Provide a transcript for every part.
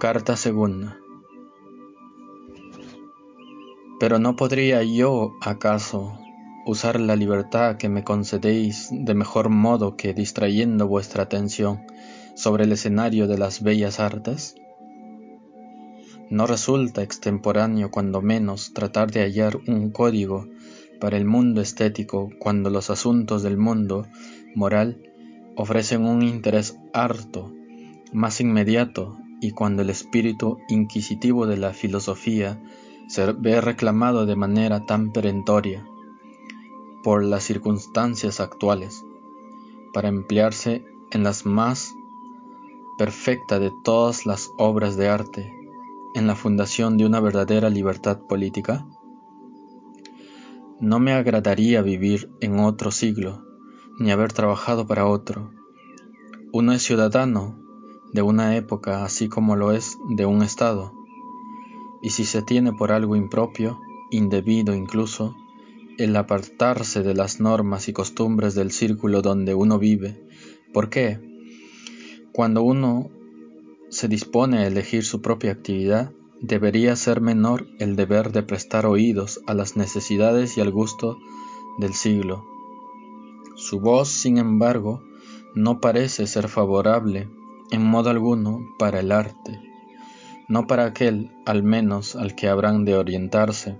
Carta segunda. Pero no podría yo, acaso, usar la libertad que me concedéis de mejor modo que distrayendo vuestra atención sobre el escenario de las bellas artes? No resulta extemporáneo cuando menos tratar de hallar un código para el mundo estético cuando los asuntos del mundo moral ofrecen un interés harto, más inmediato y cuando el espíritu inquisitivo de la filosofía se ve reclamado de manera tan perentoria por las circunstancias actuales para emplearse en las más perfecta de todas las obras de arte, en la fundación de una verdadera libertad política? No me agradaría vivir en otro siglo, ni haber trabajado para otro. Uno es ciudadano de una época así como lo es de un Estado. Y si se tiene por algo impropio, indebido incluso, el apartarse de las normas y costumbres del círculo donde uno vive, ¿por qué? Cuando uno se dispone a elegir su propia actividad, debería ser menor el deber de prestar oídos a las necesidades y al gusto del siglo. Su voz, sin embargo, no parece ser favorable en modo alguno para el arte, no para aquel, al menos, al que habrán de orientarse.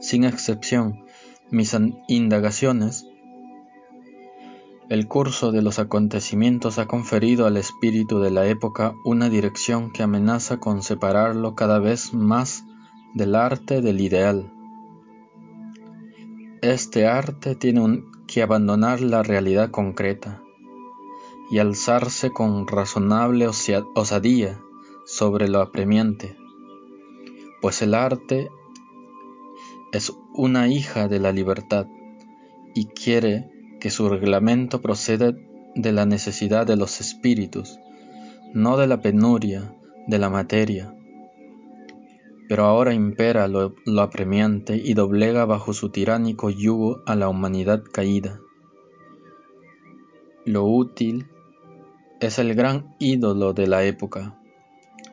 Sin excepción, mis indagaciones, el curso de los acontecimientos ha conferido al espíritu de la época una dirección que amenaza con separarlo cada vez más del arte del ideal. Este arte tiene que abandonar la realidad concreta, y alzarse con razonable osadía sobre lo apremiante, pues el arte es una hija de la libertad y quiere que su reglamento proceda de la necesidad de los espíritus, no de la penuria de la materia. Pero ahora impera lo, apremiante y doblega bajo su tiránico yugo a la humanidad caída. Lo útil es el gran ídolo de la época,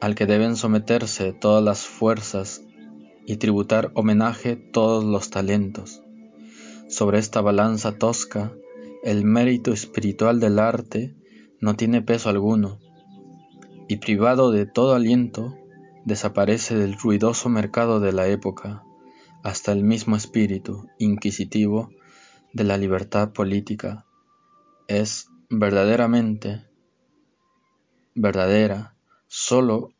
al que deben someterse todas las fuerzas y tributar homenaje todos los talentos. Sobre esta balanza tosca, el mérito espiritual del arte no tiene peso alguno, y privado de todo aliento, desaparece del ruidoso mercado de la época hasta el mismo espíritu inquisitivo de la libertad política. Es verdaderamente verdadera sólo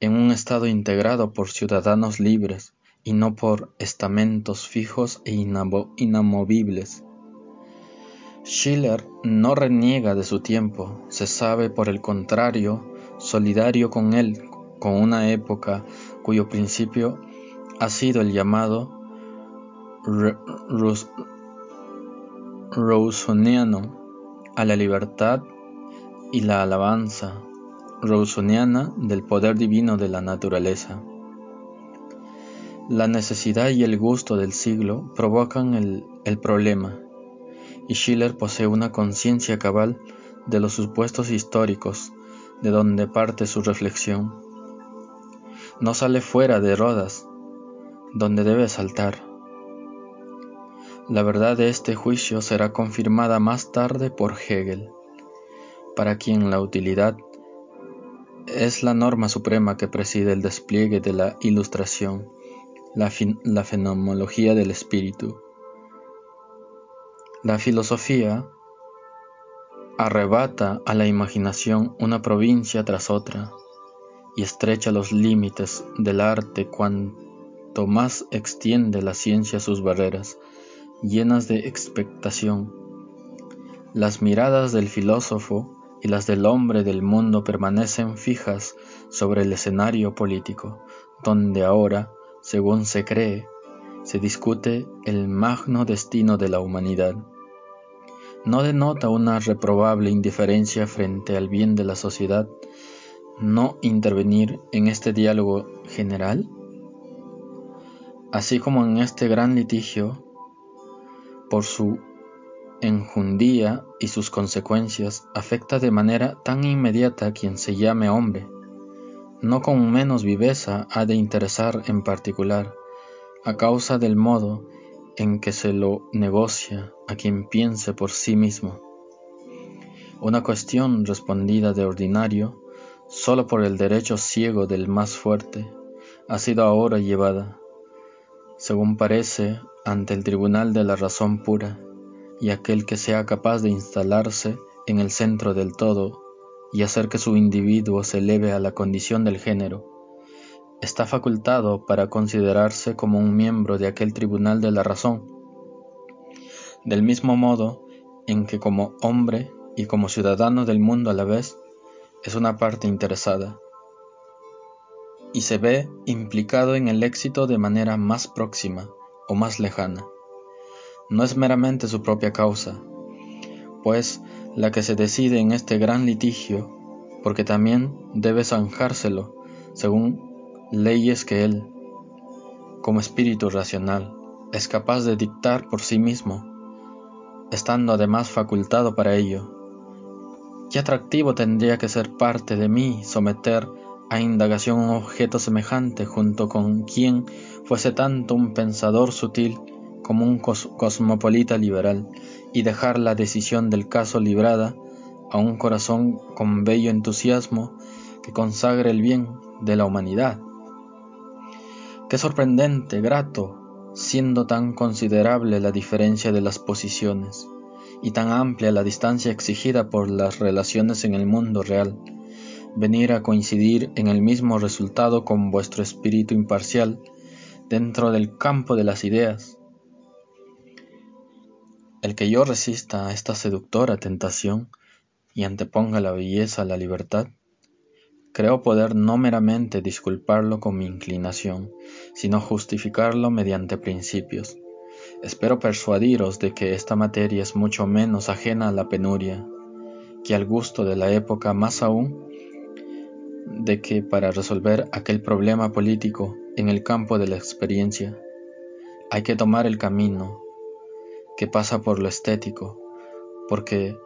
en un Estado integrado por ciudadanos libres y no por estamentos fijos e inamovibles. Schiller no reniega de su tiempo, se sabe por el contrario solidario con él, con una época cuyo principio ha sido el llamado Rawsoniano a la libertad y la alabanza rawsoniana del poder divino de la naturaleza. La necesidad y el gusto del siglo provocan el, el problema, y Schiller posee una conciencia cabal de los supuestos históricos de donde parte su reflexión. No sale fuera de Rodas, donde debe saltar. La verdad de este juicio será confirmada más tarde por Hegel para quien la utilidad es la norma suprema que preside el despliegue de la ilustración, la, fenomenología del espíritu. La filosofía arrebata a la imaginación una provincia tras otra y estrecha los límites del arte cuanto más extiende la ciencia sus barreras, llenas de expectación. Las miradas del filósofo y las del hombre del mundo permanecen fijas sobre el escenario político, donde ahora, según se cree, se discute el magno destino de la humanidad. ¿No denota una reprobable indiferencia frente al bien de la sociedad no intervenir en este diálogo general? Así como en este gran litigio, por su y sus consecuencias afecta de manera tan inmediata a quien se llame hombre, no con menos viveza ha de interesar en particular, a causa del modo en que se lo negocia a quien piense por sí mismo. Una cuestión respondida de ordinario, solo por el derecho ciego del más fuerte, ha sido ahora llevada, según parece, ante el tribunal de la razón pura, y aquel que sea capaz de instalarse en el centro del todo y hacer que su individuo se eleve a la condición del género, está facultado para considerarse como un miembro de aquel tribunal de la razón, del mismo modo en que como hombre y como ciudadano del mundo a la vez, es una parte interesada, y se ve implicado en el éxito de manera más próxima o más lejana. No es meramente su propia causa, pues la que se decide en este gran litigio, porque también debe zanjárselo según leyes que él, como espíritu racional, es capaz de dictar por sí mismo, estando además facultado para ello. Qué atractivo tendría que ser parte de mí someter a indagación un objeto semejante junto con quien fuese tanto un pensador sutil como un cosmopolita liberal y dejar la decisión del caso librada a un corazón con bello entusiasmo que consagre el bien de la humanidad. Qué sorprendente, grato, siendo tan considerable la diferencia de las posiciones y tan amplia la distancia exigida por las relaciones en el mundo real venir a coincidir en el mismo resultado con vuestro espíritu imparcial dentro del campo de las ideas. El que yo resista a esta seductora tentación y anteponga la belleza a la libertad, creo poder no meramente disculparlo con mi inclinación, sino justificarlo mediante principios. Espero persuadiros de que esta materia es mucho menos ajena a la penuria que al gusto de la época, más aún de que para resolver aquel problema político en el campo de la experiencia hay que tomar el camino que pasa por lo estético, porque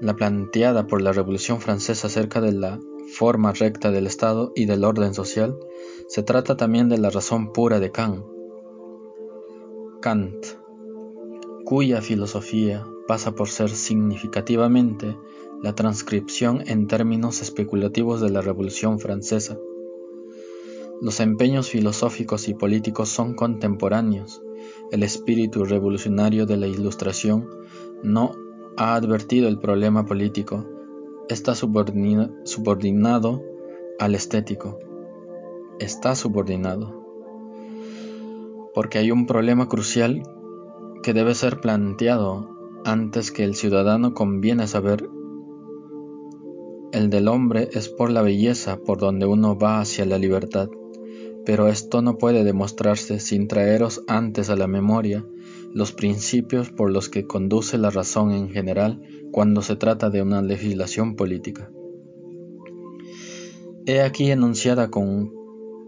la planteada por la Revolución Francesa acerca de la forma recta del Estado y del orden social, se trata también de la razón pura de Kant. Kant, cuya filosofía pasa por ser significativamente la transcripción en términos especulativos de la Revolución Francesa. Los empeños filosóficos y políticos son contemporáneos. El espíritu revolucionario de la Ilustración no ha advertido el problema político, está subordinado al estético. Está subordinado. Porque hay un problema crucial que debe ser planteado antes que el ciudadano conviene saber el del hombre es por la belleza por donde uno va hacia la libertad, pero esto no puede demostrarse sin traeros antes a la memoria los principios por los que conduce la razón en general cuando se trata de una legislación política. He aquí enunciada con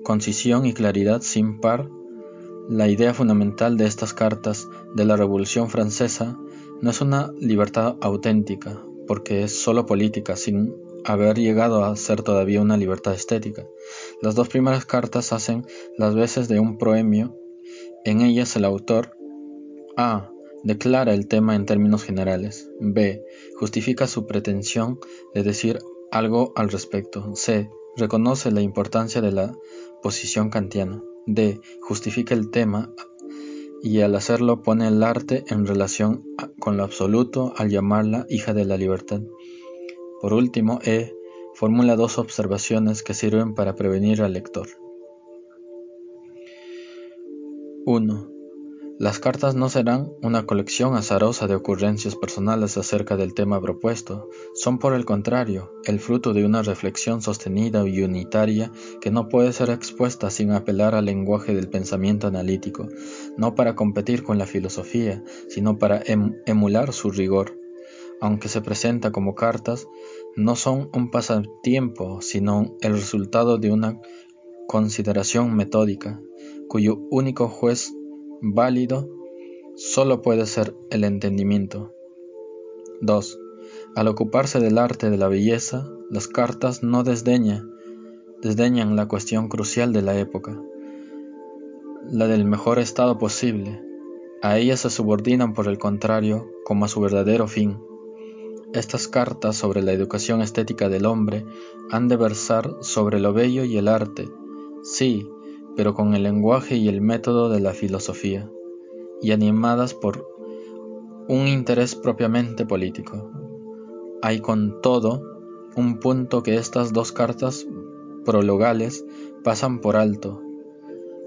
concisión y claridad sin par la idea fundamental de estas cartas de la Revolución Francesa no es una libertad auténtica, porque es sólo política, sin haber llegado a ser todavía una libertad estética. Las dos primeras cartas hacen las veces de un proemio. En ellas el autor A. Declara el tema en términos generales. B. Justifica su pretensión de decir algo al respecto. C. Reconoce la importancia de la posición kantiana. D. Justifica el tema y al hacerlo pone el arte en relación con lo absoluto al llamarla hija de la libertad. Por último, E formula dos observaciones que sirven para prevenir al lector. 1. Las cartas no serán una colección azarosa de ocurrencias personales acerca del tema propuesto, son por el contrario el fruto de una reflexión sostenida y unitaria que no puede ser expuesta sin apelar al lenguaje del pensamiento analítico, no para competir con la filosofía, sino para em-, emular su rigor aunque se presenta como cartas, no son un pasatiempo, sino el resultado de una consideración metódica, cuyo único juez válido solo puede ser el entendimiento. 2. Al ocuparse del arte de la belleza, las cartas no desdeña desdeñan la cuestión crucial de la época, la del mejor estado posible. A ella se subordinan, por el contrario, como a su verdadero fin. Estas cartas sobre la educación estética del hombre han de versar sobre lo bello y el arte, sí, pero con el lenguaje y el método de la filosofía, y animadas por un interés propiamente político. Hay con todo un punto que estas dos cartas prologales pasan por alto,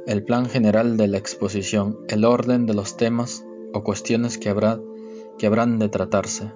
el plan general de la exposición, el orden de los temas o cuestiones que, habrá, que habrán de tratarse.